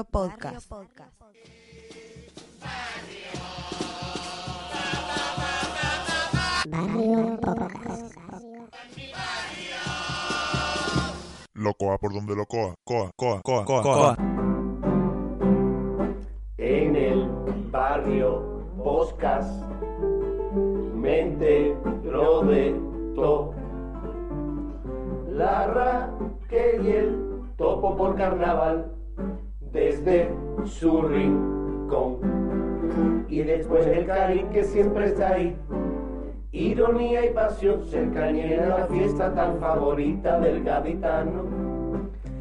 Podcast. Locoa por donde locoa. Coa, coa, coa, coa, coa. En el barrio Boscas, mente lo de to. La Raquel y el topo por carnaval, desde su rincón. Y después el Cari que siempre está ahí. Ironía y pasión, cercanía a la fiesta tan favorita del gaditano.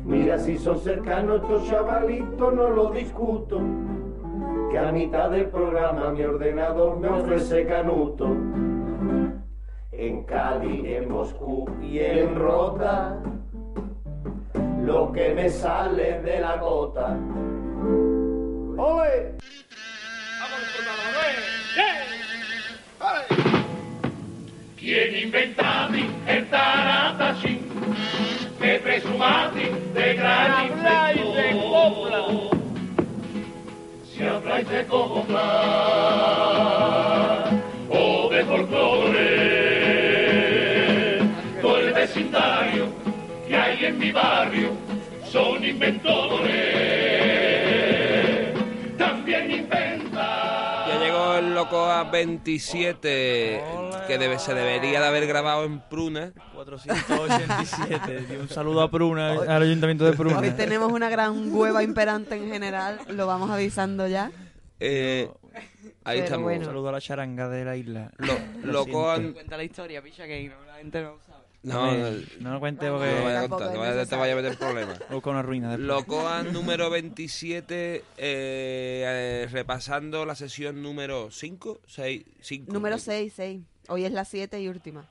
Mira si son cercanos estos chavalitos, no lo discuto. Que a mitad del programa mi ordenador me ofrece canuto. En Cali, en Moscú y en Rota, lo que me sale de la gota. ¡Ole! ¿Quién inventati el taratacín? Me presumati de gran inventor. Si habláis de copla o de folclore, todo el vecindario que hay en mi barrio son inventores. También inventa. Ya llegó el loco a 27 que debe, se debería de haber grabado en Pruna. 487. tío. Un saludo a Pruna, al ayuntamiento de Pruna. Hoy tenemos una gran hueva imperante en general, lo vamos avisando ya. Eh, ahí Pero estamos. Un saludo a la charanga de la isla. Lo, loco Cuenta la historia, picha, que la gente no sabe. No, no, No lo cuente no porque lo vaya a contar, no vaya- te vaya a meter problemas. busca una ruina después. Locoa número 27, eh, eh, repasando la sesión número 5, 6, 5. Número 6, 6. Hoy es la 7 y última.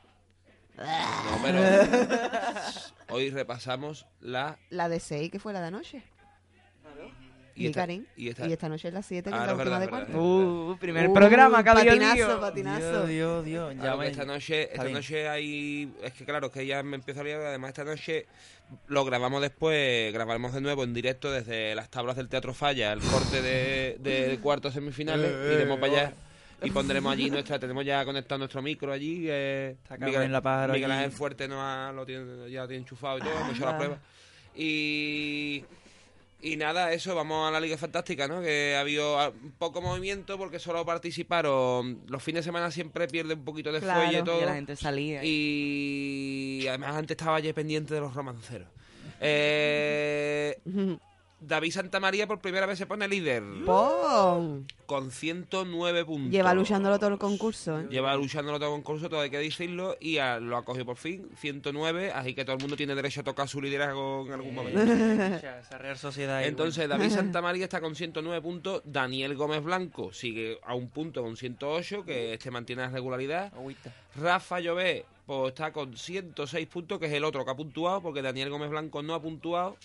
No, pero hoy repasamos la La de 6, que fue la de anoche. Y Y, esta, Karin. y esta- Y esta noche es la 7, que Ah, es no, la última verdad, de cuarto. Uh, primer Uh, programa habido patinazo, patinazo. Dios, Dios, Dios. Ya que me- esta noche, esta noche hay, es que claro, que ya me empiezo a liar, además esta noche lo grabamos después, grabaremos de nuevo en directo desde las tablas del Teatro Falla, el corte de, de cuartos semifinales, Eh, iremos para allá y pondremos allí nuestra, tenemos ya conectado nuestro micro allí, eh, Está Carmen La Pájaro Miguel. Ángel Fuerte no ha- lo tiene, ya lo tiene enchufado y todo, hemos hecho la prueba. Y... Y nada, eso, vamos a la Liga Fantástica, ¿no? Que ha habido ah, poco movimiento porque solo participaron. Los fines de semana siempre pierde un poquito de Claro, fuelle y todo. Y la gente salía. Y además antes estaba ya pendiente de los romanceros. Eh, David Santamaría por primera vez se pone líder ¡Pum! con 109 puntos. Lleva luchándolo todo el concurso, ¿eh? Lleva luchándolo todo el concurso, todo hay que decirlo, y lo ha cogido por fin, 109, así que todo el mundo tiene derecho a tocar su liderazgo en algún momento. Esa esa Real Sociedad. ahí, Entonces, David Santamaría está con 109 puntos, Daniel Gómez Blanco sigue a un punto con 108, que este mantiene la regularidad. Rafa Llobé pues, está con 106 puntos, que es el otro que ha puntuado, porque Daniel Gómez Blanco no ha puntuado.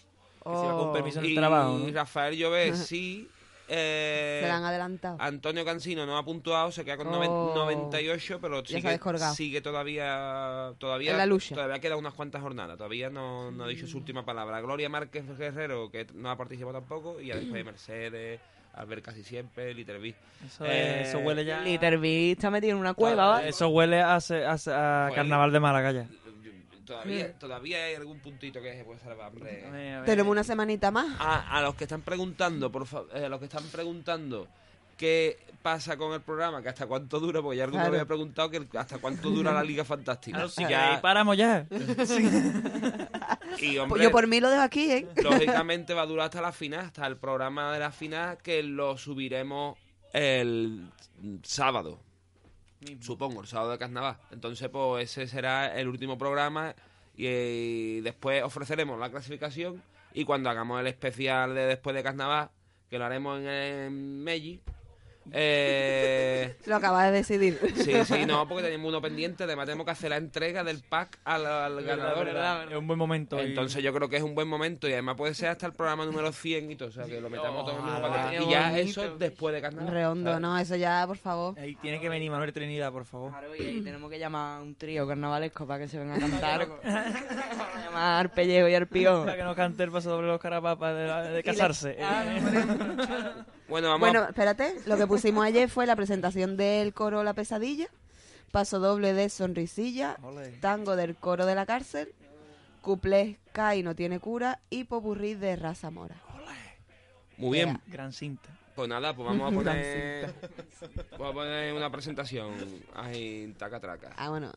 Que se va con permiso en el y trabajo, ¿no? Rafael Llobé sí. eh, Se la han adelantado. Antonio Cancino no ha puntuado, se queda con Oh. 98, pero sigue, sigue todavía todavía En la lucha. todavía queda unas cuantas jornadas, todavía no, no ha dicho su última palabra. Gloria Márquez Guerrero, que no ha participado tampoco, y ya después Mercedes, Albert casi siempre, Liter B. Eso, Eh, es- eso huele ya. Liter B está metido en una cueva, ¿vale? Eso huele a, se- a a. Carnaval de Málaga ya. Todavía, todavía hay algún puntito que se puede salvar, hombre. A ver, a ver. Tenemos una semanita más. A, a los que están preguntando, por favor, a los que están preguntando qué pasa con el programa, que hasta cuánto dura, porque ya alguno Claro. me había preguntado que hasta cuánto dura la Liga Fantástica. Claro, si Ya- paramos ya. y, Pues hombre, yo por mí lo dejo aquí, ¿eh? lógicamente va a durar hasta la final, hasta el programa de la final, que lo subiremos el sábado. Supongo, el sábado de carnaval. Entonces, pues ese será el último programa y, después ofreceremos la clasificación y cuando hagamos el especial de después de carnaval, que lo haremos en, en Eh, Lo acabas de decidir. sí, sí, no, porque teníamos uno pendiente. Además, tenemos que hacer la entrega del pack al, al ganador. Es un buen momento. y- Entonces yo creo que es un buen momento y además puede ser hasta el programa número 100 y todo, o sea, que lo metamos todo en el mismo paquete. Y ya bonito. eso después de carnaval. Redondo, ¿sabes? no, eso ya, por favor. Ahí tiene que venir Manuel Trinidad, por favor. Claro, y ahí tenemos que llamar a un trío carnavalesco para que se venga a cantar. Vamos a llamar al pellejo y al pío. Para que no cante el paso doble los carapapas de, la- de casarse. Bueno, vamos Bueno, espérate, lo que pusimos ayer fue la presentación del coro La Pesadilla, paso doble de Sonrisilla, tango del coro de la cárcel, cuplés Kai no tiene cura y popurrí de Raza Mora. Muy bien. Gran cinta. Pues nada, pues vamos a poner... Vamos a poner una presentación ahí, taca traca. Ah, bueno.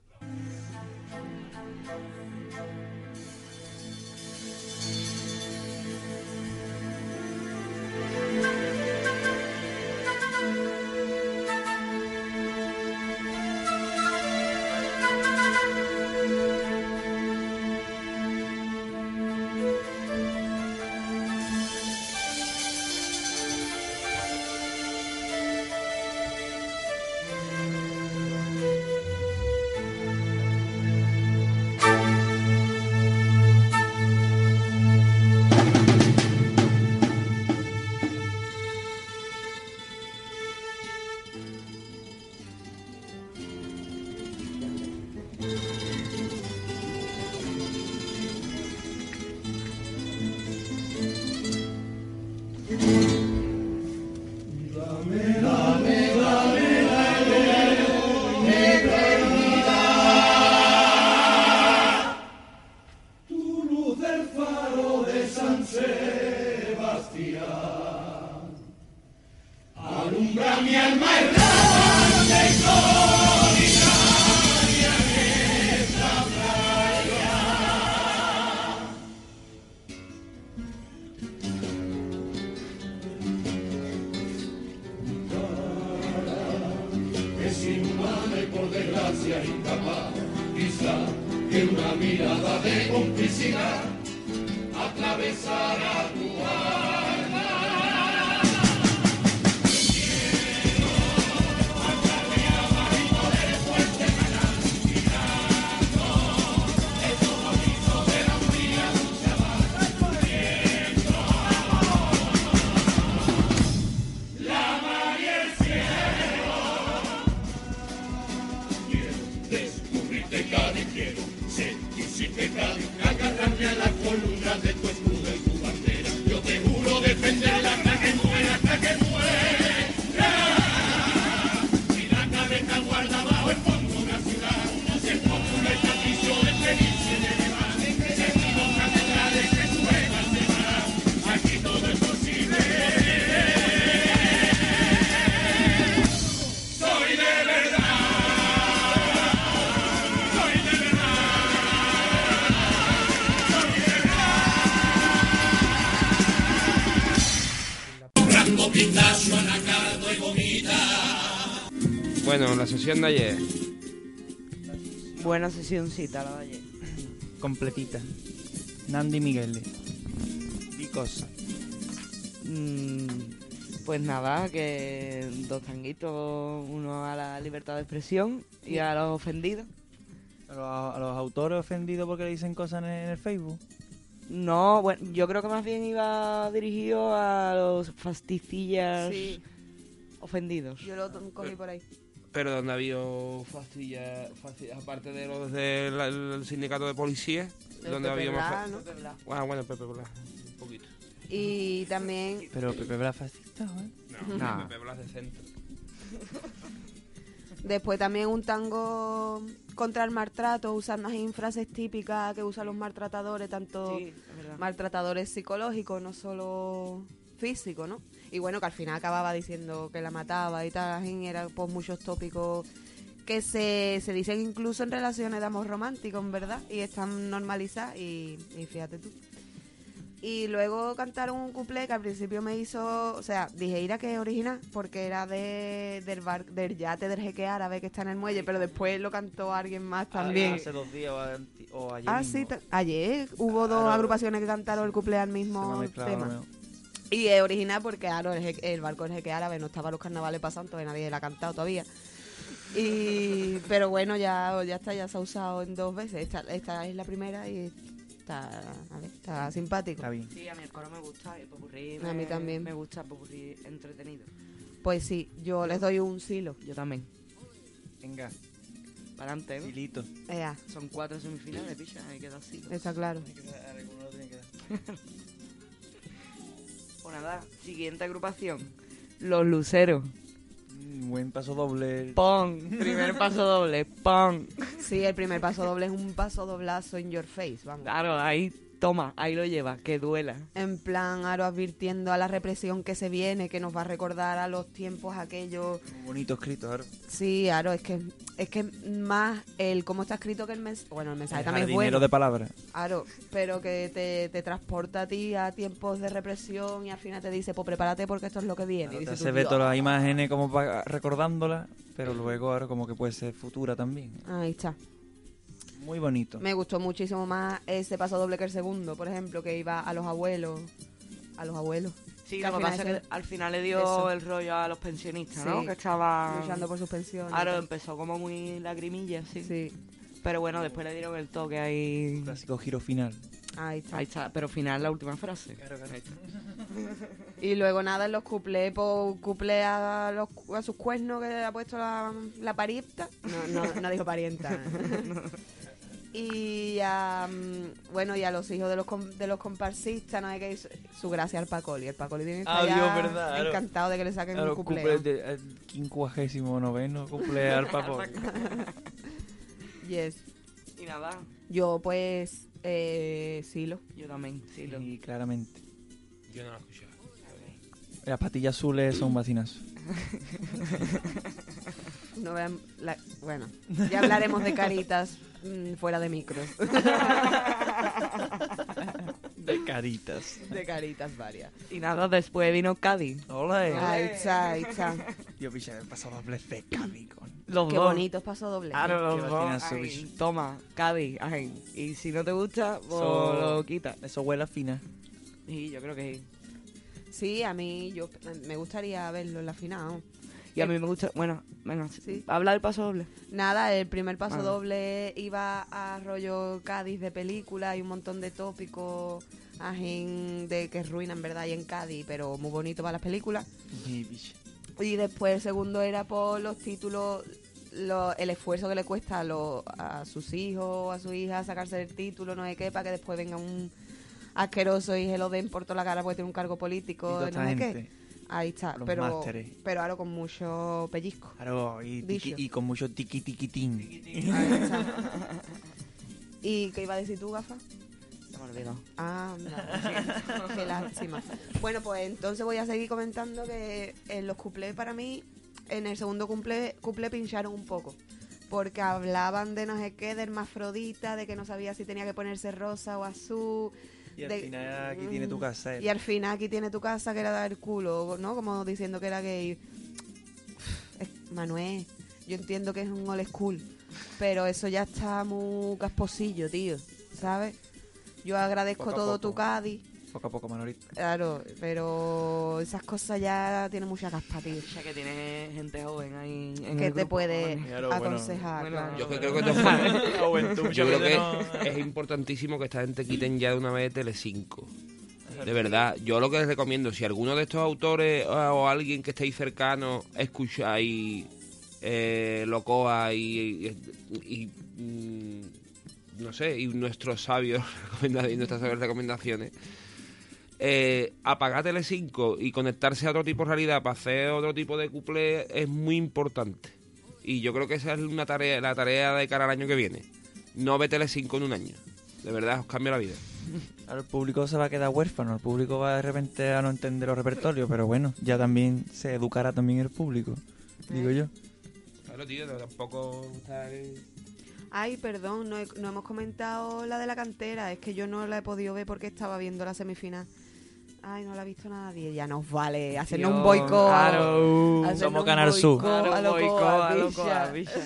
Sesión de ayer. Buena sesioncita la de ayer. Completita. Nandi Miguel. Y cosa. Mm, pues nada, que dos tanguitos, uno a la libertad de expresión y a los ofendidos. A los, a los autores ofendidos porque le dicen cosas en el, en el Facebook. No, bueno, yo creo que más bien iba dirigido a los fasticillas Sí, ofendidos. yo lo cogí por ahí. Pero donde había fastilla, fasti- aparte de los del el sindicato de policías, El donde había más... ¿no? Ah, bueno, Pepe Blas, un poquito. Y también Pero Pepe Blas fascista, ¿eh? No, No. Pepe Blas de centro. Después también un tango contra el maltrato, usando así frases típicas que usan los maltratadores, tanto Sí, maltratadores psicológicos, no solo físicos, ¿no? Y bueno, que al final acababa diciendo que la mataba y tal, así, era pues muchos tópicos que se, se dicen incluso en relaciones de amor romántico, en verdad, y están normalizadas y, y fíjate tú. Y luego cantaron un cuplé que al principio me hizo, o sea, dije, ira que es original, porque era de, del, bar, del yate del jeque árabe que está en el muelle, pero después lo cantó alguien más también. Hace dos días o, ayer Ah, mismo. sí, ayer hubo dos agrupaciones que cantaron el cuplé al mismo tema. Y es original porque Aro, el, je- el barco del jeque árabe no estaba los carnavales pasando, todavía nadie la ha cantado todavía. Y, pero bueno, ya, ya está, ya se ha usado en dos veces. Esta, esta es la primera y está, a ver, está simpático. Está bien. Sí, a mí el coro me gusta y el popurrí A mí también. Me gusta el popurrí entretenido. Pues sí, yo les doy un silo. Yo también. Venga, Para adelante, ¿no? silito. Ea, Son cuatro semifinales, picha, hay que dar sí. está claro. Pues nada, siguiente agrupación. Los Luceros. Mm, Buen paso doble. Pon. Primer paso doble. Pon. Sí, el primer paso doble es un paso doblazo in your face, vamos. Claro, ahí, toma, ahí lo lleva, que duela. En plan, Aro advirtiendo a la represión que se viene, que nos va a recordar a los tiempos aquellos. Muy bonito escrito, Aro. Sí, Aro, es que es que más el cómo está escrito que el mensaje. Bueno, el mensaje El también es bueno. de palabras. Aro, pero que te, te transporta a ti a tiempos de represión y al final te dice, pues prepárate porque esto es lo que viene. Y Claro, dices tú, ver "Dios". todas las imágenes como recordándolas, pero luego ahora como que puede ser futura también. Ahí está. Muy bonito. Me gustó muchísimo más ese paso doble que el segundo, por ejemplo, que iba a los abuelos. A los abuelos. Sí, Que lo al que final pasa es que al final le dio Eso. el rollo a los pensionistas, ¿no? Que estaban luchando por sus pensiones. Claro, empezó como muy lagrimilla, sí. Sí, Pero bueno, después le dieron el toque ahí. Clásico giro final. ahí está. Ahí está, pero final la última frase. Y luego nada, en los cuplés, pues cuplé a, los, a sus cuernos que ha puesto la, la parienta. No, no, no dijo parienta. y a, mm, bueno, y a los hijos de los, com- de los comparsistas, no hay que su, su gracia al Pacoli. El Pacoli tiene que estar Ah, claro. encantado de que le saquen Claro, un cumple de- el quincuagésimo noveno cumple al papo. Yes. Y nada, Yo pues, eh, Silo. yo también, sí, lo... Sí, claramente. Yo no lo he escuchado. Las patillas azules son vacinas. No vean la- bueno, ya hablaremos de caritas mm, fuera de micros. De caritas. de caritas varias. Y nada, después vino Cádiz. Hola. Ahí está, ahí está. Yo picha, he pasado doble de Cádiz con... Los Qué dos. bonitos paso doble. Claro, los Qué dos. Ay, bicho. toma, Cádiz. ay. Y si no te gusta, pues Eso- lo quita. Eso huele a fina. Y yo creo que sí. Sí, a mí yo me gustaría verlo en la final. Y a mí me gusta, bueno, venga, Sí. habla del paso doble. Nada, el primer paso Ah. doble iba a rollo Cádiz de película y un montón de tópicos de que ruinan, ¿verdad? Y en Cádiz, pero muy bonito para las películas. Y después el segundo era por los títulos, lo- el esfuerzo que le cuesta a, los- a sus hijos, a su hija sacarse el título, no sé qué, para que después venga un asqueroso y se lo den por toda la cara porque tiene un cargo político, no sé qué. Ahí está, Los pero, másteres. pero ahora con mucho pellizco. Claro, y, con mucho tiqui tiquitín. ¿Y qué iba a decir tú, Gafa? Se me olvidó. Ah, no. qué lástima. Bueno, pues entonces voy a seguir comentando que en los cuplés para mí, en el segundo cumple, cumple pincharon un poco. Porque hablaban de no sé qué, de hermafrodita, de que no sabía si tenía que ponerse rosa o azul. Y al de- final aquí tiene tu casa. eh. Y al final aquí tiene tu casa que era dar culo, ¿no? Como diciendo que era gay. Manuel, yo entiendo que es un old school, pero eso ya está muy casposillo, tío, ¿sabes? Yo agradezco todo poco. tu Cádiz, Poco a poco, Manolito. claro, pero esas cosas ya tienen mucha caspa, tío. Ya que tiene gente joven ahí en Que el te grupo, puede vale. Claro, bueno. aconsejar, Bueno, claro. Yo que creo que de todas formas- La juventud Yo muchas creo veces que no- es importantísimo que esta gente quiten ya de una vez Telecinco. De verdad, yo lo que les recomiendo, si alguno de estos autores eh, o alguien que estéis cercano escucháis eh, Locoa y, y- y, mm, no sé, y nuestros sabios recomendaciones, y nuestras sabias recomendaciones, eh, apagar Telecinco y conectarse a otro tipo de realidad para hacer otro tipo de couple es muy importante. Y yo creo que esa es una tarea, la tarea de cara al año que viene. No ve Telecinco en un año. De verdad, os cambia la vida. Ahora el público se va a quedar huérfano, el público va de repente a no entender los repertorios, pero bueno, ya también se educará también el público, digo yo. Claro, tío, tampoco Ay, perdón, no, he- no hemos comentado la de la cantera, es que yo no la he podido ver porque estaba viendo la semifinal. Ay, no la ha visto nadie. Ya nos vale. Hacernos un boicot. claro. Somos Canal Sur.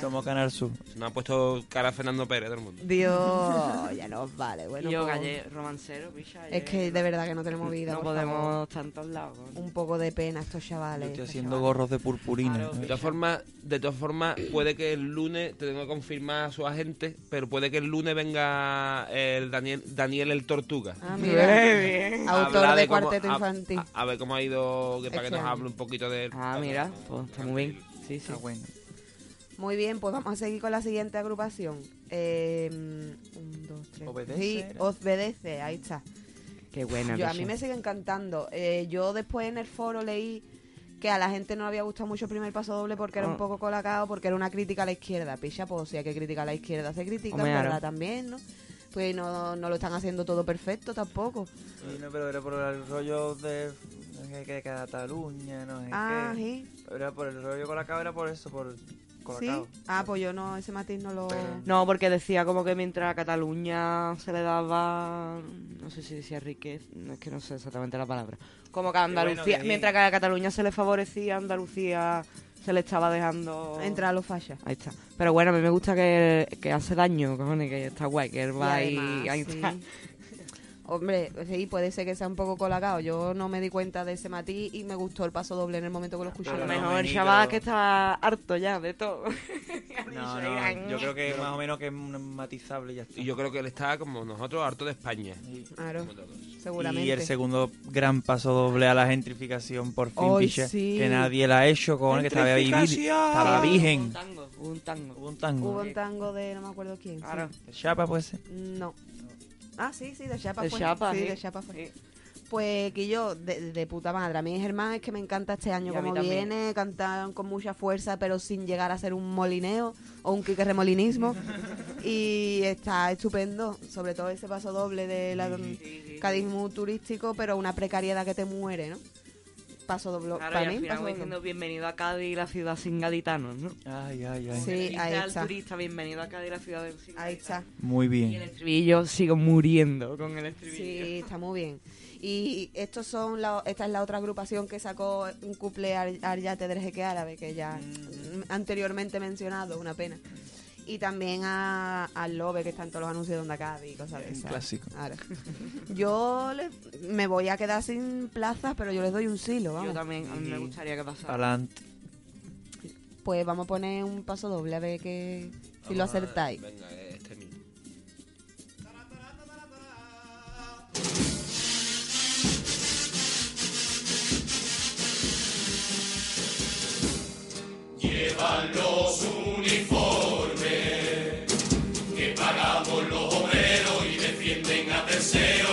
Somos Canal Sur. No ha puesto cara a Fernando Pérez todo el mundo. Dios, ya nos vale. Bueno, Yo, pues, romancero, bicha. es que de verdad que no tenemos vida. No podemos estar en todos lados. Un poco de pena estos Yo chavales. estoy estos haciendo chavales. gorros de purpurina. Claro. ¿no? De todas formas, de todas formas, puede que el lunes, te tengo que confirmar a su agente, pero puede que el lunes venga el Daniel, Daniel el Tortuga. Ah, mira. bien. Autor de cómo- Cuarteto a- Infantil. A, a ver cómo ha ido, que para que nos año. hable un poquito de él. Ah, mira, pues está muy bien. Sí, sí. Está bueno. Muy bien, pues vamos a seguir con la siguiente agrupación. Eh, un, dos, tres. Obedece, Sí, obedece, ahí está. Qué buena. Yo, a mí me sigue encantando. Eh, yo después en el foro leí que a la gente no le había gustado mucho el primer paso doble porque era Ah. un poco colacao, porque era una crítica a la izquierda. Picha, pues si hay que criticar a la izquierda, se critica, Hombre, ¿verdad? También, ¿no? Pues no, no lo están haciendo todo perfecto tampoco. Sí, no, pero era por el rollo de, no sé qué, de Cataluña, no sé Ah, qué. sí. Era por el rollo Colacao, era por eso, por Sí. Ah, pues yo no, ese matiz no lo... No, porque decía como que mientras a Cataluña se le daba, no sé si decía riqueza, no es que no sé exactamente la palabra, como que a bueno Andalucía, que- mientras que a Cataluña se le favorecía, a Andalucía se le estaba dejando... Entra a los fachas. Ahí está. Pero bueno, a mí me gusta que, que hace daño, cojones, que está guay, que él va Y ahí sí. está. Hombre, sí, puede ser que sea un poco colacao. Yo no me di cuenta de ese matiz y me gustó el paso doble en el momento que lo escuché. A lo mejor el chaval que está harto ya de todo. No, no, yo creo que más o menos que es matizable y ya está. Y yo creo que él está como nosotros, harto de España. Claro, seguramente. Y el segundo gran paso doble a la gentrificación, por fin, piche, sí. que nadie la ha hecho, cojones, que estaba, ahí, Gentrificación. estaba Hubo un virgen. tango, hubo un tango. Hubo un tango. Hubo un tango de no me acuerdo quién. sí. Claro. Chapa, pues. No. Ah, sí, sí, de Chapa De fue. Chapa, sí, sí. de Chapa fue. Sí. Pues que yo, de, de puta madre. A mí Germán es que me encanta este año como viene, cantan con mucha fuerza, pero sin llegar a ser un molineo o un quique remolinismo. y está estupendo, sobre todo ese paso doble de la Cádiz muy turístico, pero una precariedad que te muere, ¿no? Paso doble. Claro, para y al mí, final paso diciendo bienvenido a Cádiz, la ciudad sin gaditanos, ¿no? Ay, ay, ay. Sí, ahí al está. turista, bienvenido a Cádiz, la ciudad sin Ahí gaditanos. está. Muy Y el bien. estribillo sigo muriendo con el estribillo. Sí, está muy bien. Y estos son la, esta es la otra agrupación que sacó un couple Ar- Aryate del Jeque Árabe, que ya mm, anteriormente mencionado, una pena. Y también a, al Lobe, que está en todos los anuncios de Onda Cádiz y cosas de esas. clásico. Claro. Yo le- me voy a quedar sin plazas, pero yo les doy un silo, Yo vamos. también, a mí me gustaría que pasara. Adelante. Pues vamos a poner un paso doble a ver que, si lo a- acertáis. Venga, este say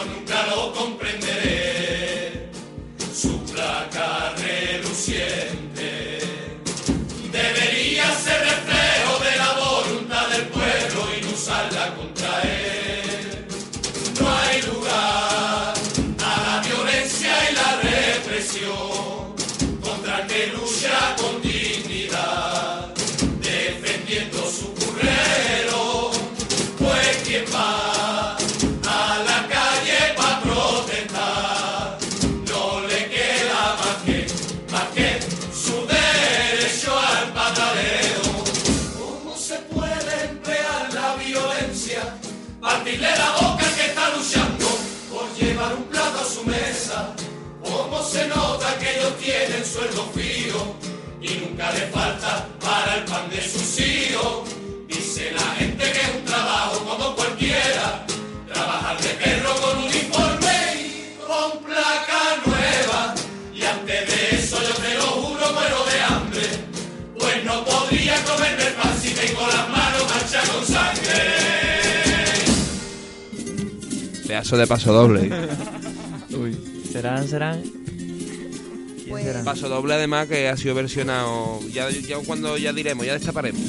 se nota que ellos tienen sueldo fijo y nunca le falta para el pan de sus hijos? Dice la gente que es un trabajo como cualquiera, trabajar de perro con uniforme y con placa nueva. Y antes de eso yo te lo juro muero de hambre, pues no podría comerme el pan si tengo las manos manchadas con sangre. Pedazo de paso doble. Uy. ¿Serán, serán? ¿Quién Pues- paso doble además que ha sido versionado. Ya, ya cuando ya diremos, ya destaparemos.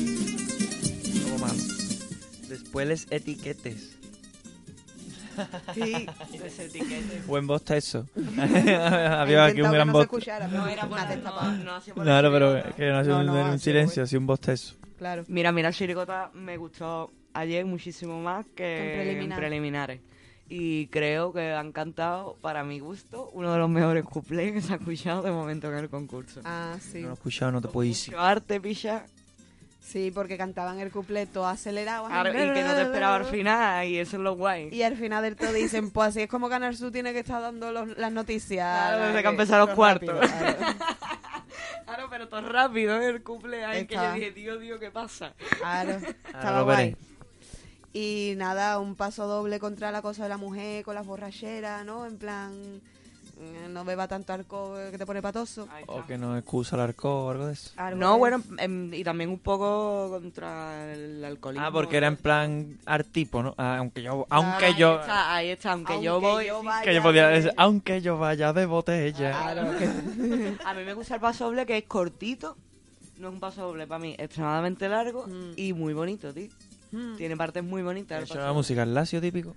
Después les etiquetes. Sí. Ese etiquete. Buen bosta eso. Había aquí un gran no se bosta. escuchara, pero No era por me ha no, destapado. no hacía por Claro, pero que no ha sido un, un ha sido silencio, un bosta eso. Claro. Mira, mira, Chirigota me gustó ayer muchísimo más Que en preliminares. Y creo que han cantado, para mi gusto, uno de los mejores cuplés que se ha escuchado de momento en el concurso. Ah, sí. No lo he escuchado, no te puedo decir. Mucho arte, picha. Sí, porque cantaban el cupleto acelerado. Claro, y que no te esperaba al final, y eso es lo guay. Y al final del todo dicen, pues así es como Canal Sur tiene que estar dando los- las noticias. Claro, desde que han empezado los rápido, cuartos. Claro, Claro, pero todo rápido, ¿eh? el cumpleaños que yo dije, tío, tío, ¿qué pasa? claro. Estaba lo guay. Y nada, un paso doble contra la cosa de la mujer con las borracheras, ¿no? En plan, eh, no beba tanto alcohol que te pone patoso. O que no excusa el arco o algo de eso. Algo No, bueno, em, y también un poco contra el alcoholismo. Ah, porque era en plan artipo, ¿no? Ah, aunque yo, aunque Ahí yo, está, ahí está, aunque, yo Aunque voy... yo vaya que yo podía de- decir, aunque yo vaya de botella. Claro, que- A mí me gusta el paso doble que es cortito. No es un paso doble para mí, extremadamente largo Mm. y muy bonito, tío. Mm. Tiene partes muy bonitas. Eso música, el lacio típico.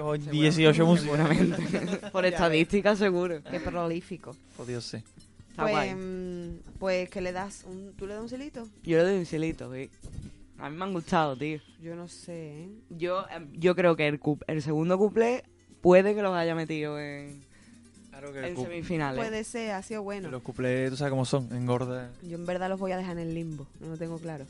Hoy 18 músicas. Seguramente. Por estadística, seguro. Qué prolífico. Oh, Dios sé. Está Pues, guay. mm, pues que le das un, ¿tú le das un celito? Yo le doy un cielito, sí. A mí me han gustado, tío. Yo no sé, ¿eh? Yo, em, yo creo que el, cu- el segundo couple puede que los haya metido en, Claro que en semifinales. Puede ser, ha sido bueno. los cuplés, tú sabes cómo son, engorda. Yo en verdad los voy a dejar en el limbo, no lo tengo claro.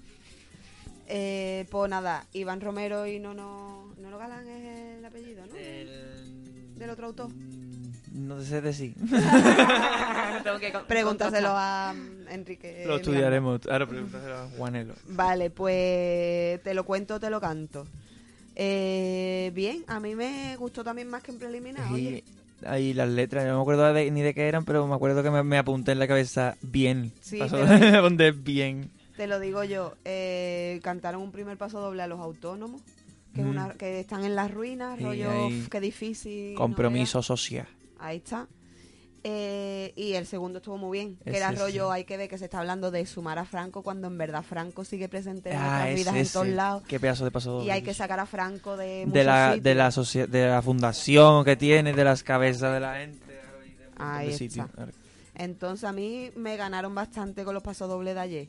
Eh, pues nada, Iván Romero y Nono, Nono Galán es el apellido, ¿no? Del otro autor. Mm, No te sé que con- Pregúntaselo a mm, Enrique. Lo Miranda. estudiaremos. Ahora pregúntaselo a Juanelo. Vale, pues te lo cuento, te lo canto. Eh, bien, a mí me gustó también más que en preliminar. Y Oye, ahí las letras, no me acuerdo de- ni de qué eran, pero me acuerdo que me, me apunté en la cabeza bien. Sí, Pasó de apunté bien. Te lo digo yo. eh, cantaron un primer paso doble a los autónomos, que, es Mm. una, que están en las ruinas, rollo. "Uf, qué difícil. no Compromiso social. veas". Ahí está. Eh, y el segundo estuvo muy bien, que era rollo, hay que ver que se está hablando de sumar a Franco cuando en verdad Franco sigue presente en Ah, nuestras ese, vidas en todos lados. Qué pedazo de paso doble. Y hay que sacar a Franco de de la, de la socie- de la fundación que tiene, de las cabezas de la gente. de Ahí está. Entonces a mí me ganaron bastante con los pasos dobles de ayer.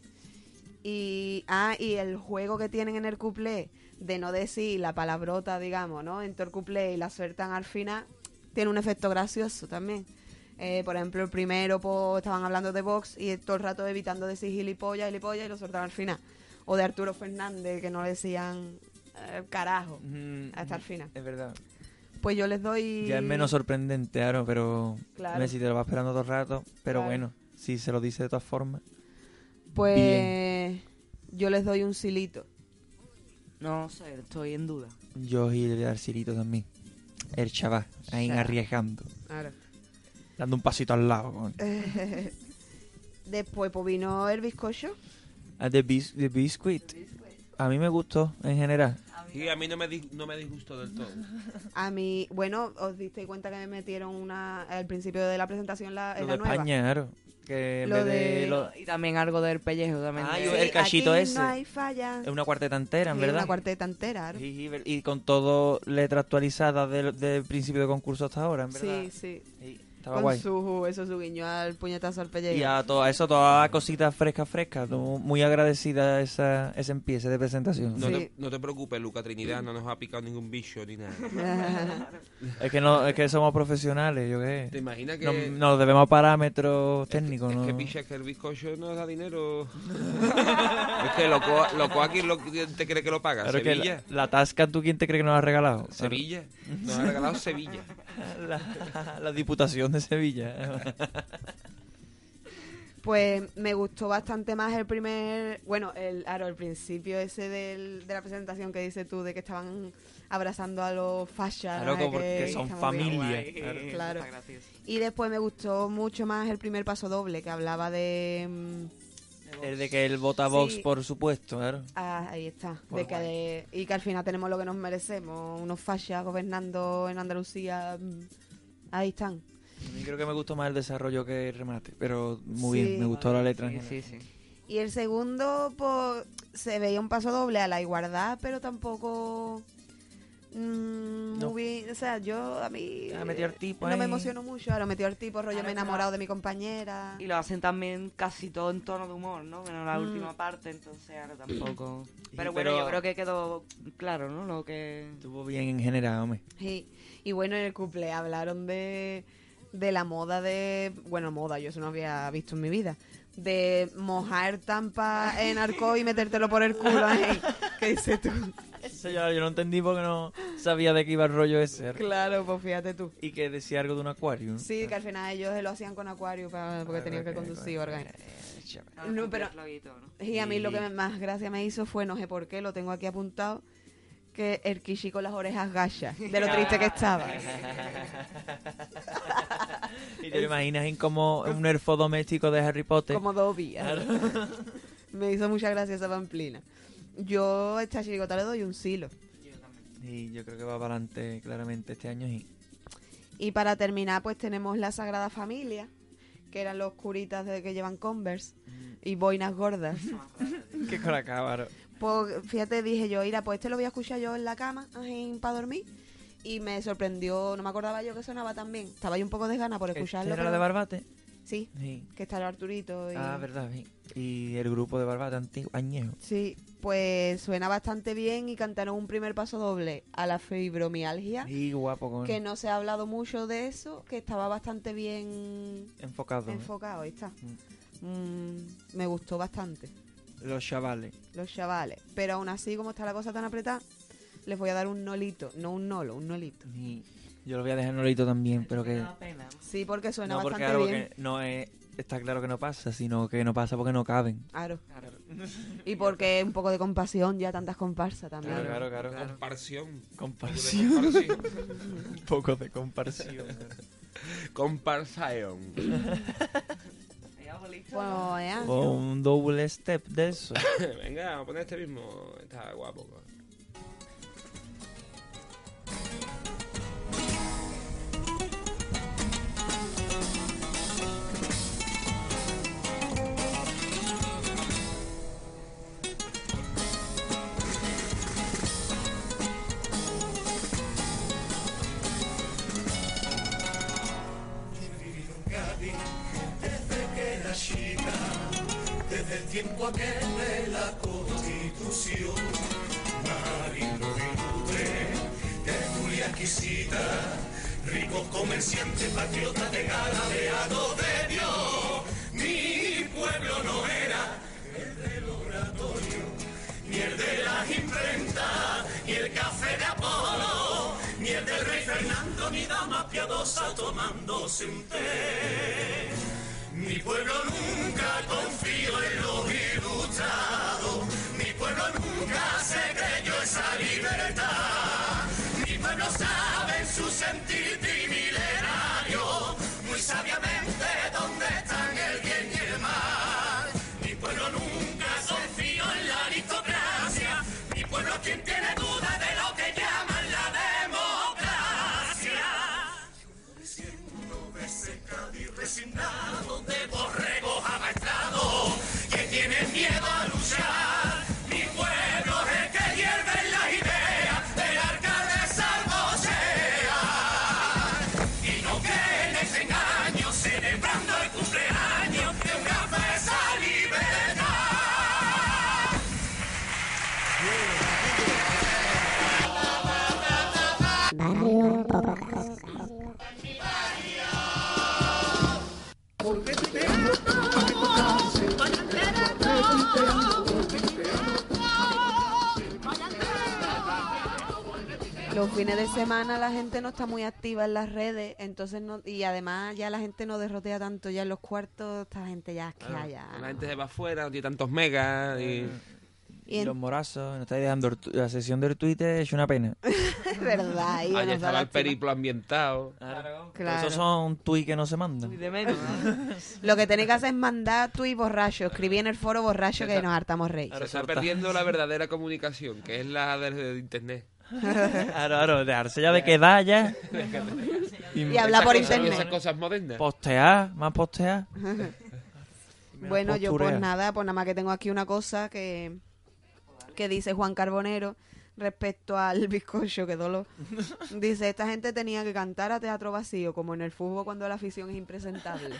Y, ah, y el juego que tienen en el cuplé de no decir la palabrota, digamos, ¿no? En todo el cuplé y la sueltan al final, tiene un efecto gracioso también. Eh, por ejemplo, el primero pues, estaban hablando de Vox y todo el rato evitando decir gilipollas, gilipollas y lo soltaban al final. O de Arturo Fernández, que no le decían eh, carajo Mm, hasta el final. Es verdad. Pues yo les doy... Ya es menos sorprendente, claro, pero Claro. Messi te lo va esperando todo el rato. Pero Claro. bueno, si se lo dice de todas formas. Pues yo les doy un silito. No sé, estoy en duda. Yo y el Arcilito también. El chaval, ahí arriesgando. Claro. Dando un pasito al lado. con- Después pues vino el bizcocho. Ah, The, bis- The Biscuit. A mí me gustó en general. Y a mí no me, no me disgustó del todo. A mí, bueno, os disteis cuenta que me metieron una al principio de la presentación la, en Lo la de nueva. España, claro. Que en Lo vez de... de- lo- Y también algo del pellejo también. Ah, de- yo- el cachito aquí ese. No hay falla. Es una cuarteta entera, en Sí, verdad. Una cuarteta entera. Sí, sí, ver- y con todo letra actualizada del, del principio de concurso hasta ahora, en verdad. Sí, sí. Sí, estaba Con guay. su, eso, su guiño al puñetazo al pellejo. Y a todo eso, todas las cositas frescas, frescas. no- Muy agradecida esa, ese empiece de presentación. No, Sí. te, no te preocupes, Luca Trinidad, no nos ha picado ningún bicho ni nada. Es que no, es que somos profesionales, yo qué ¿Te imaginas que, No, nos debemos a parámetros técnicos, es ¿no? que picha que el bizcocho no da dinero? es que lo, co- lo co aquí lo, te cree que lo paga? Claro que la, la tasca, ¿tú quién te cree que nos ha regalado? ¿Sevilla? Nos ha regalado Sevilla. La, la Diputación de Sevilla. Pues me gustó bastante más el primer, bueno, el, claro, el principio ese del, de la presentación que dices tú, de que estaban abrazando a los fachas. Claro, ¿no? como que son familia. Guay, claro. Gracioso. Y después me gustó mucho más el primer paso doble, que hablaba de... mm, El de que él vota Vox, Sí. por supuesto, claro. ah, ahí está. Por De que, y que al final tenemos lo que nos merecemos, unos fachas gobernando en Andalucía. mm, Ahí están. A mí creo que me gustó más el desarrollo que el remate, pero muy Sí. bien, me gustó la letra. Sí, sí, sí. Y el segundo, pues, se veía un paso doble a la igualdad, pero tampoco Mm, No. muy bien, o sea, yo a mí Ha metido el tipo no me ahí. emociono mucho, ahora metió el tipo, rollo Ahora me he enamorado de mi compañera. Y lo hacen también casi todo en tono de humor, ¿no? Menos la Mm. última parte, entonces ahora tampoco. Sí, Pero bueno, pero- yo creo que quedó claro, ¿no? Lo que. Estuvo bien en general, hombre. Sí. Y bueno, en el cumple hablaron de, de la moda de... Bueno, moda, yo eso no había visto en mi vida. De mojar tampa en arco y metértelo por el culo. ahí. ¿Qué dices tú? Eso yo, yo no entendí porque no sabía de qué iba el rollo ese. Claro, pues fíjate tú. Y que decía algo de un acuario. Sí, que al final ellos lo hacían con acuario para, porque tenían que conducir órgano. No, pero- Y a mí lo que me- más gracia me hizo fue, no sé por qué, lo tengo aquí apuntado, que el Kishi con las orejas gachas, de lo triste que estaba. y te lo imaginas en como un elfo doméstico de Harry Potter. Como Dobby. me hizo mucha gracia esa pamplina. Yo a esta chirigota le doy un silo. Y yo creo que va para adelante claramente este año. Y... Y para terminar, pues tenemos la Sagrada Familia, que eran los curitas de que llevan Converse y boinas gordas. Qué colacábaro. Pues fíjate, dije yo, mira, pues este lo voy a escuchar yo en la cama, para dormir. Y me sorprendió, no me acordaba yo que sonaba tan bien. Estaba yo un poco desgana por escucharlo. ¿Este ¿Era pero- de Barbate? Sí, Sí. que está el Arturito. Y... Ah, verdad, sí. Y el grupo de Barbate antiguo, añejo. Sí, pues suena bastante bien y cantaron un primer paso doble a la fibromialgia. Y guapo con Que no se ha hablado mucho de eso, que estaba bastante bien enfocado. ¿eh? enfocado, ahí está. Mm, me gustó bastante, Los chavales. los chavales. Pero aún así, como está la cosa tan apretada, les voy a dar un nolito. No un nolo, un nolito. Yo lo voy a dejar Nolito también, pero que... pena. Sí, porque suena No, porque bastante algo bien. que no es... Está claro que no pasa, sino que no pasa porque no caben. Claro. Y porque un poco de compasión, ya tantas comparsas también. Claro, claro, claro. Comparsión. Comparsión. Un poco de compasión. Comparsión. Bueno, ya. o un double step de eso. Venga, vamos a poner este mismo. Está guapo. El tiempo aquel de la constitución. Marino ilustre, tertulia exquisita, rico comerciante, patriota de galadeado de Dios. Mi pueblo no era el del oratorio, ni el de las imprentas, ni el café de Apolo, ni el del rey Fernando, ni dama piadosa tomándose un té. Mi pueblo nunca confió en los ilustrados, mi pueblo nunca se creyó esa libertad. Mi pueblo sabe en su sentir Los fines de semana la gente no está muy activa en las redes, entonces no, y además ya la gente no derrotea tanto ya en los cuartos, esta gente ya es que haya. La gente se va afuera, no tiene tantos megas. Y... Y Y en- los morazos, nos estáis dejando la sesión del Twitter es una pena. Es verdad, ahí Allá estaba el periplo ambientado. Claro. Esos son tweets que no se mandan. De menos, ¿no? Lo que tenéis que hacer es mandar tweet borracho, escribir en el foro borracho que nos hartamos rey. Se está perdiendo la verdadera comunicación, que es la de, de internet. Claro, claro, dejarse ya de quedar ya. Y hablar por cosas- internet. Esas cosas modernas. Postear, más postear. Bueno, yo pues nada, pues nada más que tengo aquí una cosa que, que dice Juan Carbonero. respecto al bizcocho, que dolor. Dice, esta gente tenía que cantar a teatro vacío, como en el fútbol cuando la afición es impresentable.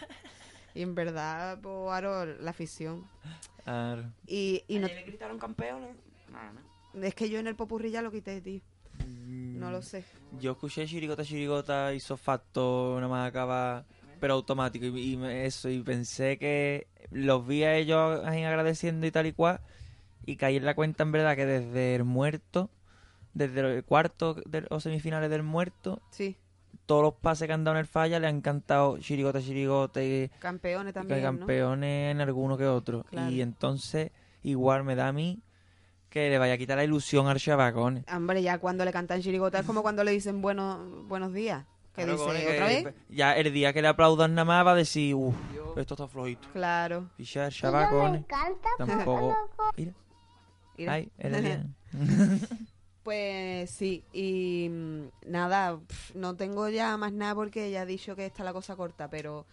Y en verdad, pues, Aro, la afición. Claro. Y, y no, ¿Le gritaron campeones? Nada, ¿no? Es que yo en el popurrí ya lo quité, tío. No lo sé. Yo escuché Chirigota Chirigota hizo facto nada más acaba pero automático y, y eso y pensé que los vi a ellos ahí agradeciendo y tal y cual y caí en la cuenta en verdad que desde el muerto desde el cuarto del- o semifinales del muerto Sí, todos los pases que han dado en el falla le han cantado Chirigota y campeones también, ¿no? campeones en alguno que otro Claro. y entonces igual me da a mí que le vaya a quitar la ilusión al chabacón Hombre, ya cuando le cantan chirigota es como cuando le dicen buenos, buenos días. Que Claro, dice, ¿otra que vez? Ya el día que le aplaudan nada más va a decir, uff, esto está flojito. Claro. Pichar, Y yo me chabacones. encanta Tampoco. Mira, Mira. ay, era día. Pues sí, y mm, nada, no tengo ya más nada porque ya he dicho que está la cosa corta, pero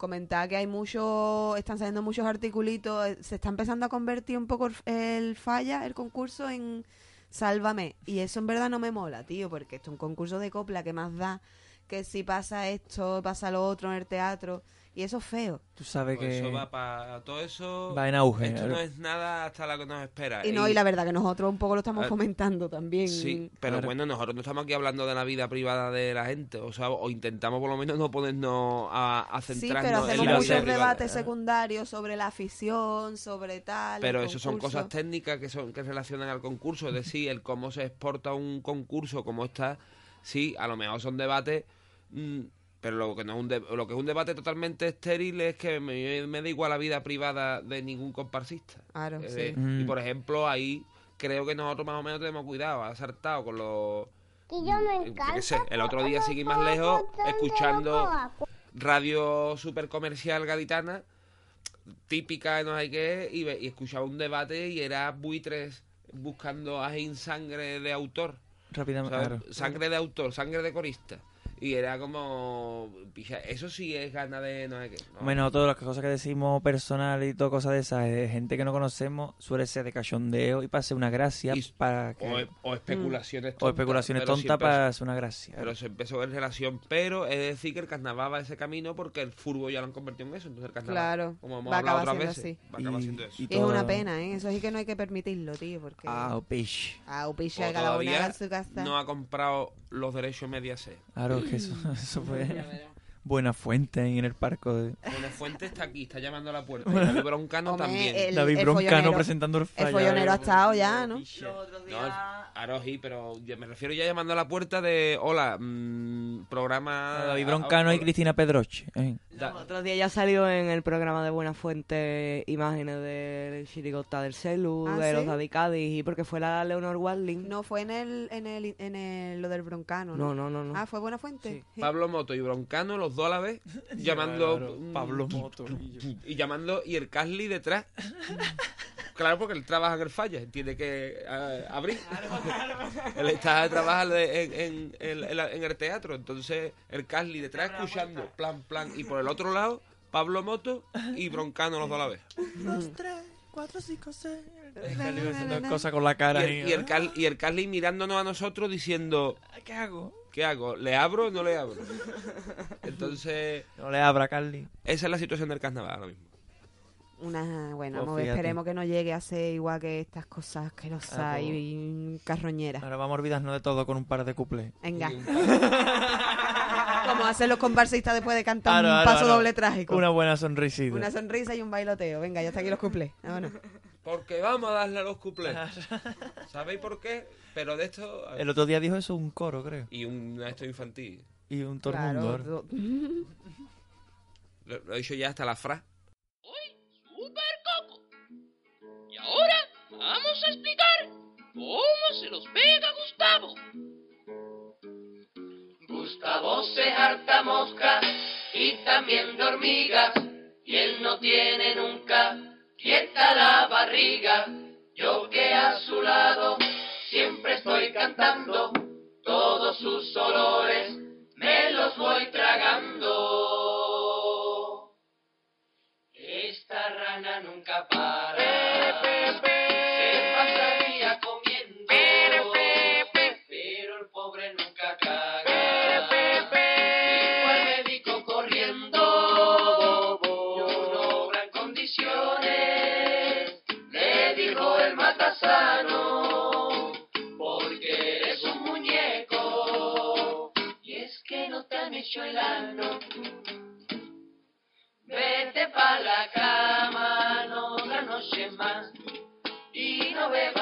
comentar que hay muchos, están saliendo muchos articulitos, eh, se está empezando a convertir un poco el falla, el concurso, en sálvame. Y eso en verdad no me mola, tío, porque esto es un concurso de copla que más da que si pasa esto, pasa lo otro en el teatro, y eso es feo. Tú sabes Pues que eso va para todo eso. va en auge. Esto claro. no es nada hasta lo que nos espera. Y no, y la verdad que nosotros un poco lo estamos Ah, fomentando también. Sí, pero Claro. bueno, nosotros no estamos aquí hablando de la vida privada de la gente, o sea, o intentamos por lo menos no ponernos a, a Sí, centrarnos pero hacemos en muchos debates secundarios sobre la afición, sobre tal. Pero eso son cosas técnicas que son que relacionan al concurso, es decir, el cómo se exporta un concurso, cómo está, sí, a lo mejor son debates, mm, pero lo que no es un de- lo que es un debate totalmente estéril es que me, me da igual la vida privada de ningún comparsista. Claro, Eh, sí. Mm. Y por ejemplo, ahí creo que nosotros más o menos tenemos cuidado, acertado con los Y yo me yo qué encanta sé, el otro día seguí más lejos escuchando radio super comercial gaditana, típica de no sé qué, y, escuchaba un debate y era buitres buscando a sangre de autor. Rápidamente, ¿sabes? claro. Sangre de autor, sangre de corista. Y era como. Eso sí es gana de no sé qué. ¿no? Bueno, todas las cosas que decimos personal y todo cosas de esas, eh, gente que no conocemos, suele ser de cachondeo y para hacer una gracia Y- para que... o, o especulaciones o tontas. especulaciones pero tontas para hacer una gracia. Pero se empezó en relación, pero es decir que el carnaval va ese camino porque el fútbol ya lo han convertido en eso. Entonces el carnaval, Claro, como hemos va a hablado otras siendo veces, va a acabar Y- siendo eso. y Y es todo- una pena, ¿eh? Eso sí que no hay que permitirlo, tío, porque... Ah, o pish. Ah, O upicha, cada una todavía en su casa. no ha comprado los derechos Mediaset. Claro, eso fue buena fuente ahí en el parco de... Buena Fuente está aquí, está llamando a la puerta. Y David Broncano Hombre, también. el- David Broncano follonero. presentando el El falla. follonero ha estado ya, ¿no? Los otros No, días... Aroji, pero me refiero ya llamando a la puerta de hola, mm, programa. David Broncano a- y Cristina Pedroche. eh. Los otros días ya salió en el programa de Buena Fuente imágenes del chirigota del celu, ¿Ah, de los sí? Daddy Cádiz, y porque fue la Leonor Watling. No fue en el, en el, en el, lo del broncano, no, ¿no? no, no. no. Ah, fue Buena Fuente. Sí. Pablo Moto y Broncano, los dos a la vez, llamando. mm, Pablo Moto. Y llamando, y el Casli detrás. Claro, porque él trabaja en el falla, tiene que eh, abrir. él está trabajando en, en, en- en el teatro, entonces el Casli detrás escuchando, plan, plan. Y por el otro lado, Pablo Moto y Broncano los dos a la vez. Dos, tres, cuatro, cinco, seis. haciendo cosas con la cara. Y el, y el, Cal- y el Casli mirándonos a nosotros diciendo. ¿Qué hago? ¿Qué hago? ¿Le abro o no le abro? Entonces, No le abra, Carly. esa es la situación del carnaval ahora mismo. Una, bueno, Pues esperemos que no llegue a ser igual que estas cosas asquerosas Ah, pues. y, y carroñeras. Ahora vamos a olvidarnos de todo con un par de cuplés. Venga. Como hacen los comparsistas después de cantar un paso doble trágico. Una buena sonrisita. Una sonrisa y un bailoteo. Venga, ya está aquí los cuplés. Vámonos. Porque vamos a darle a los cuplés. ¿Sabéis por qué? Pero de esto... El otro día dijo eso un coro, creo. Y un esto infantil. Y un el Claro, Lo, lo he dicho ya hasta la frase. ¡Super Coco! Y ahora vamos a explicar cómo se los pega Gustavo. Gustavo se harta mosca y también de hormigas y él no tiene nunca quieta la barriga. Yo que a su lado siempre estoy cantando todos sus olores me los voy tragando. Esta rana nunca para. Ano. Vete pa' la cama, no la noche más. Y no bebas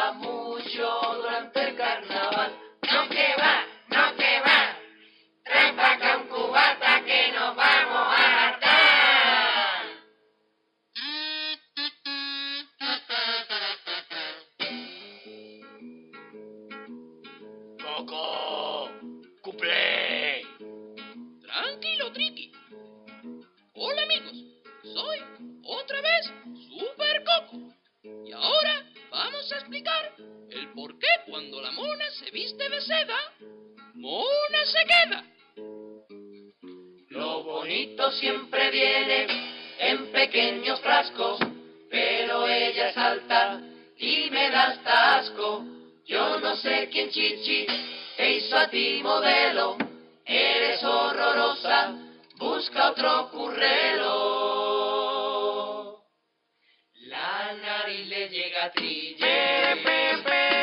viste de seda, mona se queda. Lo bonito siempre viene en pequeños frascos, pero ella es alta y me da hasta asco. Yo no sé quién chichi te hizo a ti modelo, eres horrorosa, busca otro currelo. La nariz le llega a trille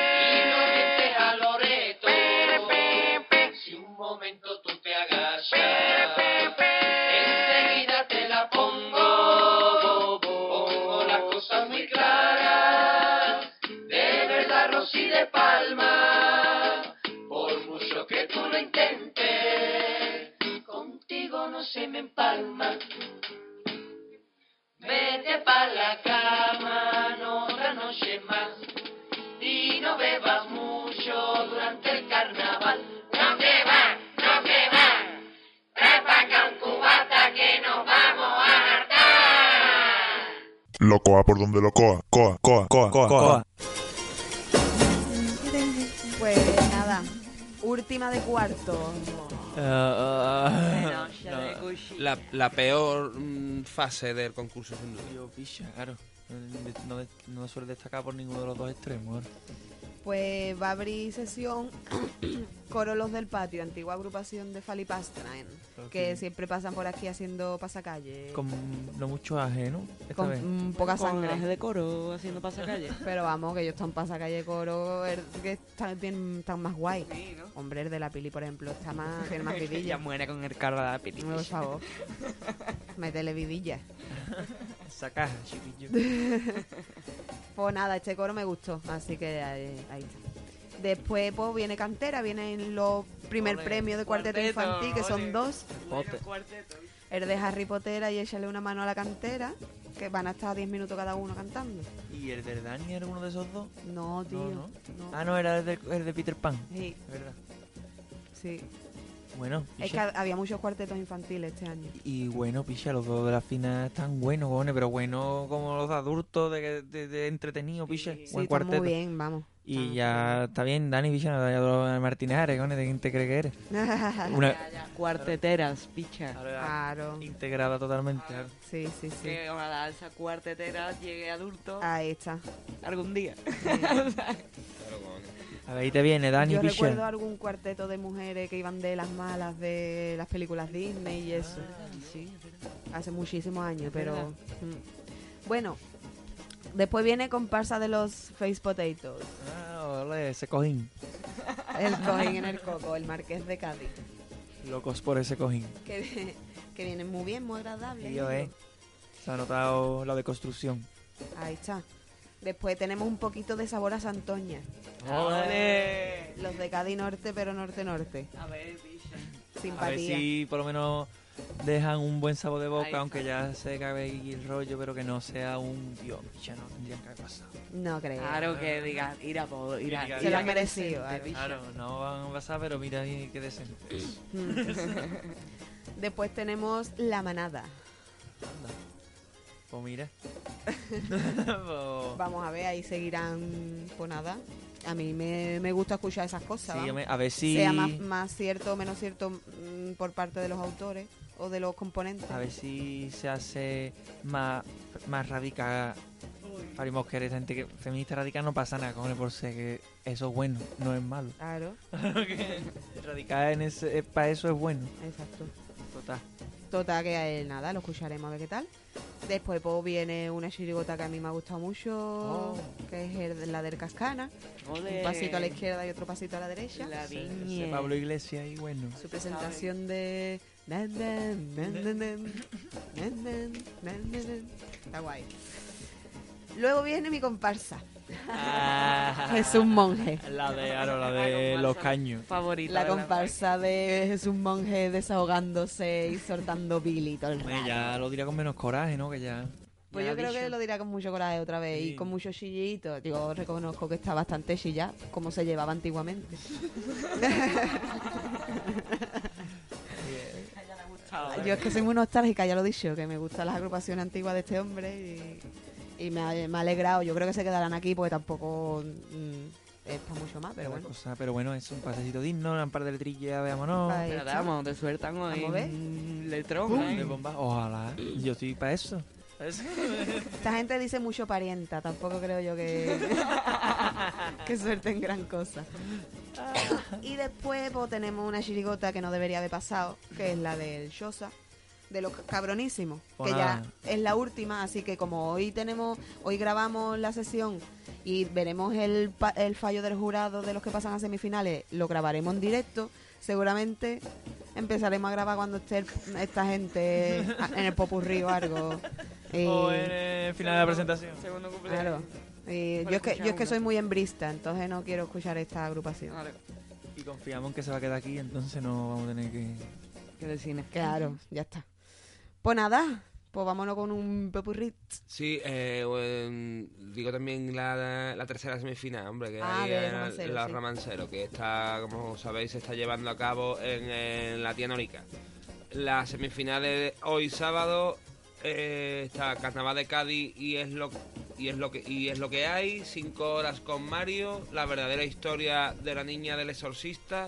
enseguida te la pongo. Pongo las cosas muy claras, de verdad Rosy de Palma. Por mucho que tú lo intentes, contigo no se me empalma. Vete pa' la cama, no otra noche más. Y no bebas mucho durante Locoa por donde locoa. Coa, coa, coa, coa, coa. Pues nada, última de cuarto. De Gucci. La, la peor mm, fase del concurso, sin duda. Yo, picha, claro. No, no, no suele destacar por ninguno de los dos extremos. Pues va a abrir sesión Coro Los del Patio, antigua agrupación de Falipastraen, Pero que siempre pasan por aquí haciendo pasacalle. Con no mucho aje, ¿no? Esta con, vez. mm, poca Con sangre. aje de coro haciendo pasacalle. Pero vamos, que ellos están pasacalle coro, que están, tienen- están más guay. Sí, ¿no? Hombre, el de la pili, por ejemplo, está más, tiene más Ya vidilla. muere con el carro de la pili. Por favor. Métele vidilla. Esa caja, chiquillo. Pues nada, este coro me gustó, así que ahí, ahí está. Después pues viene cantera, vienen los primer premios de cuarteto, cuarteto, infantil, que son dos. Pote. El de Harry Potter y échale una mano a la cantera, que van a estar 10 minutos cada uno cantando. ¿Y el del Dani era uno de esos dos? No, tío. No, No, no. Ah, no, era el de, el de Peter Pan. Sí, Es verdad. sí. Bueno, Es que picha. había muchos cuartetos infantiles este año. Y bueno, picha, los dos de la final están buenos, cojones, pero bueno como los adultos de, de, de entretenido, picha. Sí, Buen cuarteto. muy bien, vamos. Y Está ya está bien, Dani, picha, no te vayas a Martínez Ares, cojones, ¿de quién te cree que eres? Una Ya, ya, Cuarteteras, picha. Claro. integrada totalmente. claro. Sí, sí, sí. Que ojalá esa cuartetera llegue adulto Ahí está. algún día. A ver, ahí te viene, Dani, Yo recuerdo algún cuarteto de mujeres que iban de las malas de las películas Disney y eso. Sí, Hace muchísimos años, pero... mm. Bueno, después viene comparsa de los Face Potatoes. Ah, ole, ese cojín. El cojín en el coco, el marqués de Cádiz. Locos por ese cojín. Que, que vienen muy bien, muy agradables. Tío, eh. Se ha notado la deconstrucción. Ahí está. Después tenemos un poquito de sabor a Santoña. ¡Ole! Los de Cádiz Norte, pero Norte-Norte. A ver, picha. A ver Simpatía. si por lo menos dejan un buen sabor de boca, aunque ya se cabe el rollo, pero que no sea un Dios, picha, no tendrían que haber pasado. No creo. Claro que digan, ir a todo, ir a Se lo han merecido, claro. no van a pasar, pero mira ahí qué decente. Después tenemos La Manada. Anda. Pues mira. Pues- Vamos a ver, ahí seguirán por nada. A mí me, me gusta escuchar esas cosas. Sí, a ver si. Sea más, más cierto o menos cierto mm, por parte de los autores o de los componentes. A ver si se hace más, más radical. Parimos que eres gente que feminista radical no pasa nada, cojones, por ser que eso es bueno, no es malo. Claro, radical en ese, para eso es bueno. exacto. Total. Total, que es nada, lo escucharemos a ver qué tal. Después pues, viene una chirigota que a mí me ha gustado mucho, que es la del Cascana. Un pasito a la izquierda y otro pasito a la derecha. Pablo Iglesias y bueno. Su presentación de... Está guay. Luego viene mi comparsa. Ah, Jesús Monje. La de, claro, la de los caños. Favorita. La de comparsa de Jesús Monje desahogándose y soltando Billy todo el rato. ya lo dirá con menos coraje, ¿no? Que ya... Pues Ya yo creo dicho. que lo dirá con mucho coraje otra vez y con mucho chillito. Digo, reconozco que está bastante chillado, como se llevaba antiguamente. Yo es que soy muy nostálgica, ya lo he dicho, que me gustan las agrupaciones antiguas de este hombre y, y me, ha, me ha alegrado. Yo creo que se quedarán aquí porque tampoco mm, es para mucho más, pero Otra bueno. cosa, pero bueno, es un pasecito digno, un par de letrillas, veámonos. Ahí Espérate, está. vamos, te sueltan hoy Vamos a ver. un letrón. Pum, ¿eh? de bomba. Ojalá. Yo estoy para eso. Esta gente dice mucho parienta, tampoco creo yo que, que suelten gran cosa. Y después pues, tenemos una chirigota que no debería haber pasado, que es la del Shosa, de los cabronísimos, Pues que nada. ya es la última, así que como hoy tenemos, hoy grabamos la sesión y veremos el, pa- el fallo del jurado de los que pasan a semifinales, lo grabaremos en directo, seguramente empezaremos a grabar cuando esté el- esta gente en el popurrí o algo. Y- O en el final de la presentación. Segundo cumpleaños. Claro. Y yo es que yo es que soy muy embrista, entonces no quiero escuchar esta agrupación. Vale, Y confiamos en que se va a quedar aquí, entonces no vamos a tener que... que de cine. Claro, ya está. Pues nada, pues vámonos con un popurrí. Sí, eh, bueno, digo también la, la tercera semifinal, hombre, que Ah, ahí de Romancero, la sí. Romancero, que está, como sabéis, se está llevando a cabo en, en la tía Norica. La semifinal de hoy sábado eh, está Carnaval de Cádiz y es lo y es lo que y es lo que hay. Cinco horas con Mario, la verdadera historia de la niña del exorcista.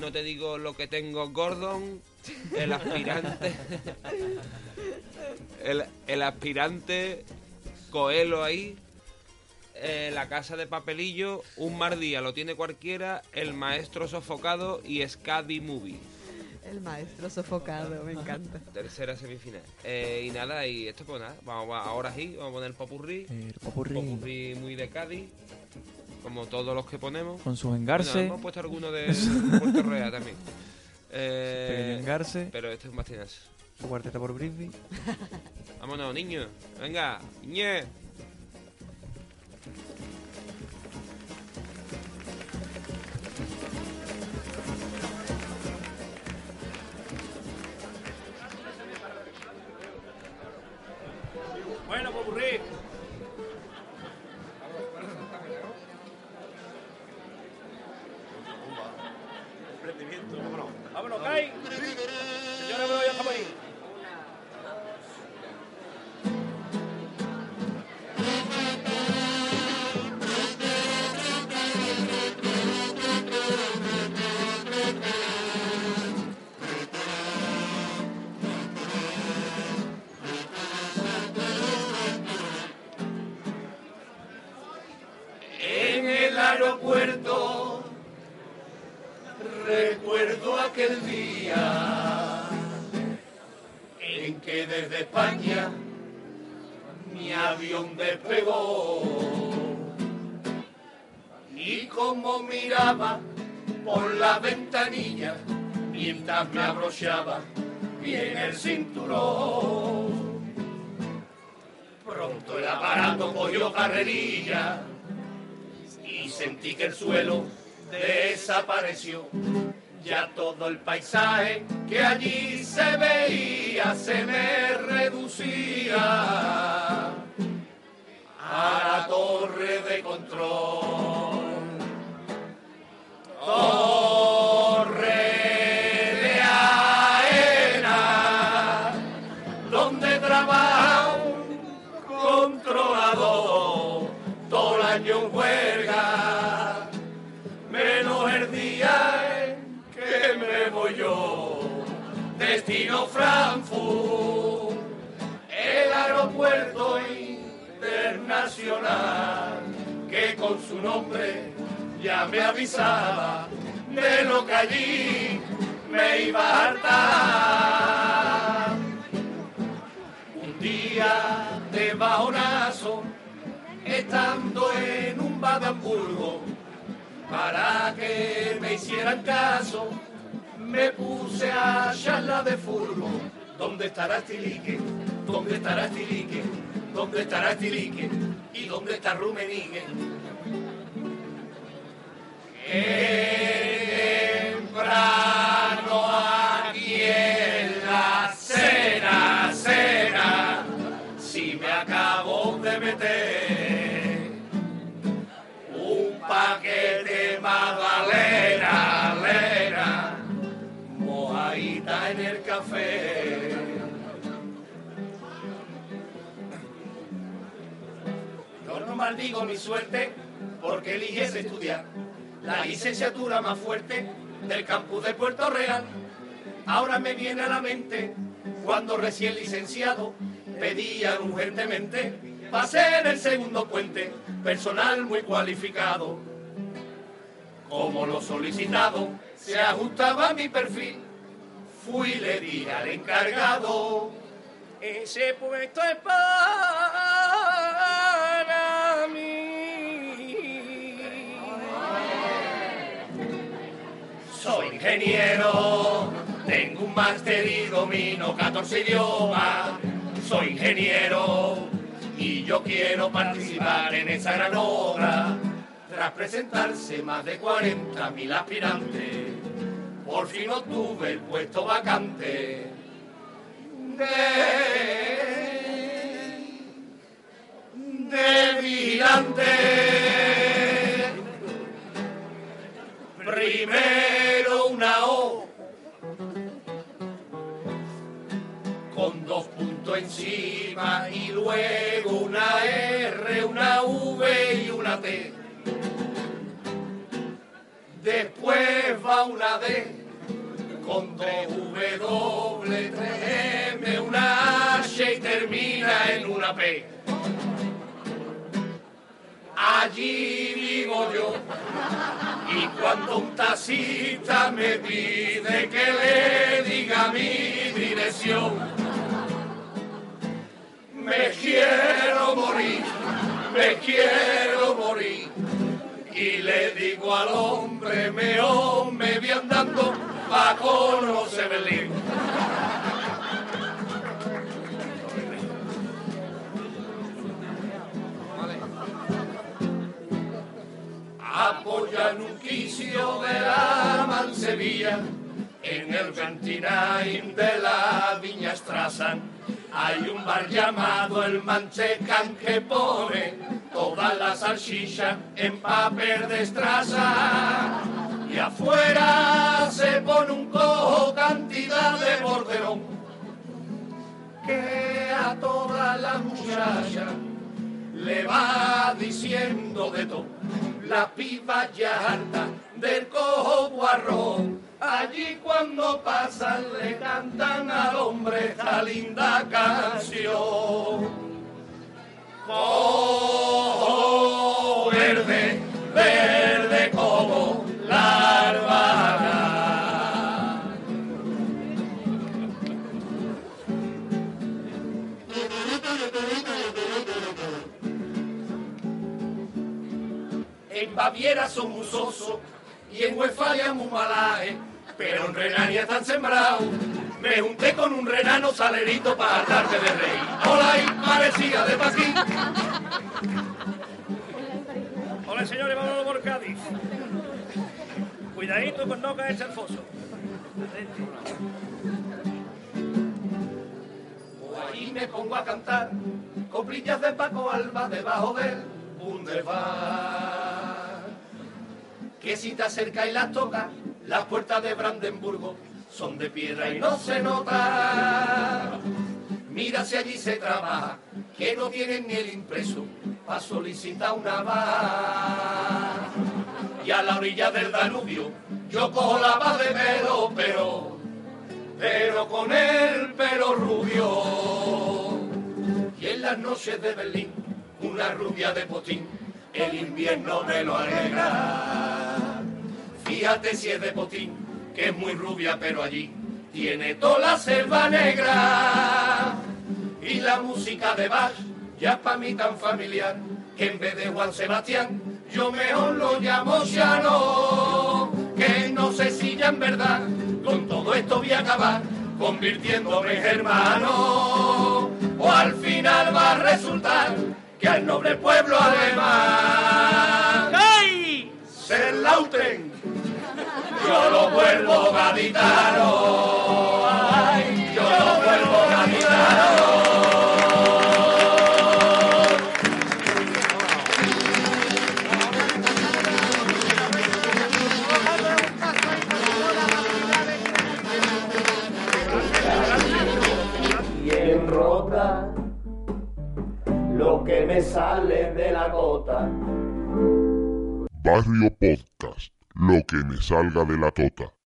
No te digo lo que tengo, Gordon, el aspirante. el, el aspirante Coelho ahí. eh, la casa de papelillo, un mar día lo tiene cualquiera, el maestro sofocado y Scadi Movie. El maestro sofocado, me encanta. Tercera semifinal. Eh, y nada, y esto pues nada, vamos a- ahora sí, vamos a poner popurrí. El popurrí. Popurrí muy de Cádiz, como todos los que ponemos. Con su Bueno, engarce. hemos puesto alguno de Puerto Real también. Eh, pequeño engarce. pero este es un bastinazo. Su cuarteta por Brisby. Vámonos, niños. Venga, niñe. Bueno, Vámonos. Vámonos, Kai. Y sentí que el suelo desapareció. Ya todo el paisaje que allí se veía se me reducía a la torre de control. Torre año huelga, menos el día que me voy yo, destino Frankfurt, el aeropuerto internacional, que con su nombre ya me avisaba de lo que allí me iba a hartar. Un día de bajonazo, en un Hamburgo, para que me hicieran caso, me puse a charla de fútbol. ¿Dónde estará Estilique? ¿Dónde estará Estilique? ¿Dónde estará Estilique? ¿Y dónde está Rumenigue? Qué temprano café. Yo no maldigo mi suerte porque eliges estudiar la licenciatura más fuerte del campus de Puerto Real. Ahora me viene a la mente cuando recién licenciado pedían urgentemente pasé en el segundo puente, personal muy cualificado. Como lo solicitado se ajustaba a mi perfil, fui le di al encargado. Ese puesto es para mí. Soy ingeniero, tengo un máster y domino 14 idiomas. Soy ingeniero y yo quiero participar en esa gran obra. Tras presentarse más de 40.000 aspirantes, por fin obtuve el puesto vacante. De, de vigilante. Primero una O con dos puntos encima y luego una R, una V y una T. Después va una D con W, tres M, una H y termina en una P. Allí vivo yo. Y cuando un taxista me pide que le diga mi dirección, me quiero morir, me quiero morir. Y le digo al hombre, mejor me voy andando pa' conocer Berlín. apoya en un quicio de la Mansevilla, en el 29 de la Viña. Hay un bar llamado el Manchecan que pone toda la salchicha en papel de estraza. Y afuera se pone un cojo cantidad de borderón que a todas las muchachas le va diciendo de todo. La piba ya harta del cojo guarrón. Allí cuando pasan le cantan al hombre esta linda canción. Cojo verde, verde En Baviera son musosos y en Westfalia muy malaje, pero en Renania están sembrados. Me junté con un renano salerito para darte de rey. Hola y parecía de Paquín. Hola señores, vámonos por Cádiz. Cuidadito con no caerse al foso. O ahí me pongo a cantar coplillas de Paco Alba debajo del Bundesbar. Que si te acercas y las tocas, las puertas de Brandenburgo son de piedra y no se nota. Mira si allí se trabaja, que no tienen ni el impreso para solicitar una va. Y a la orilla del Danubio, yo cojo la paz de pelo, pero, pero con el pelo rubio. Y en las noches de Berlín, una rubia de potín, el invierno me lo alegra. Fíjate si es de potín, que es muy rubia, pero allí tiene toda la selva negra. Y la música de Bach ya es para mí tan familiar, que en vez de Juan Sebastián, yo mejor lo llamo Llano. Que no sé si ya en verdad con todo esto voy a acabar convirtiéndome en hermano o al final va a resultar que al noble pueblo alemán se lauten yo lo vuelvo gaditano. Ay, yo lo vuelvo gaditano. Y en rota lo que me sale de la gota. Barrio Podcast, lo que me salga de la tota.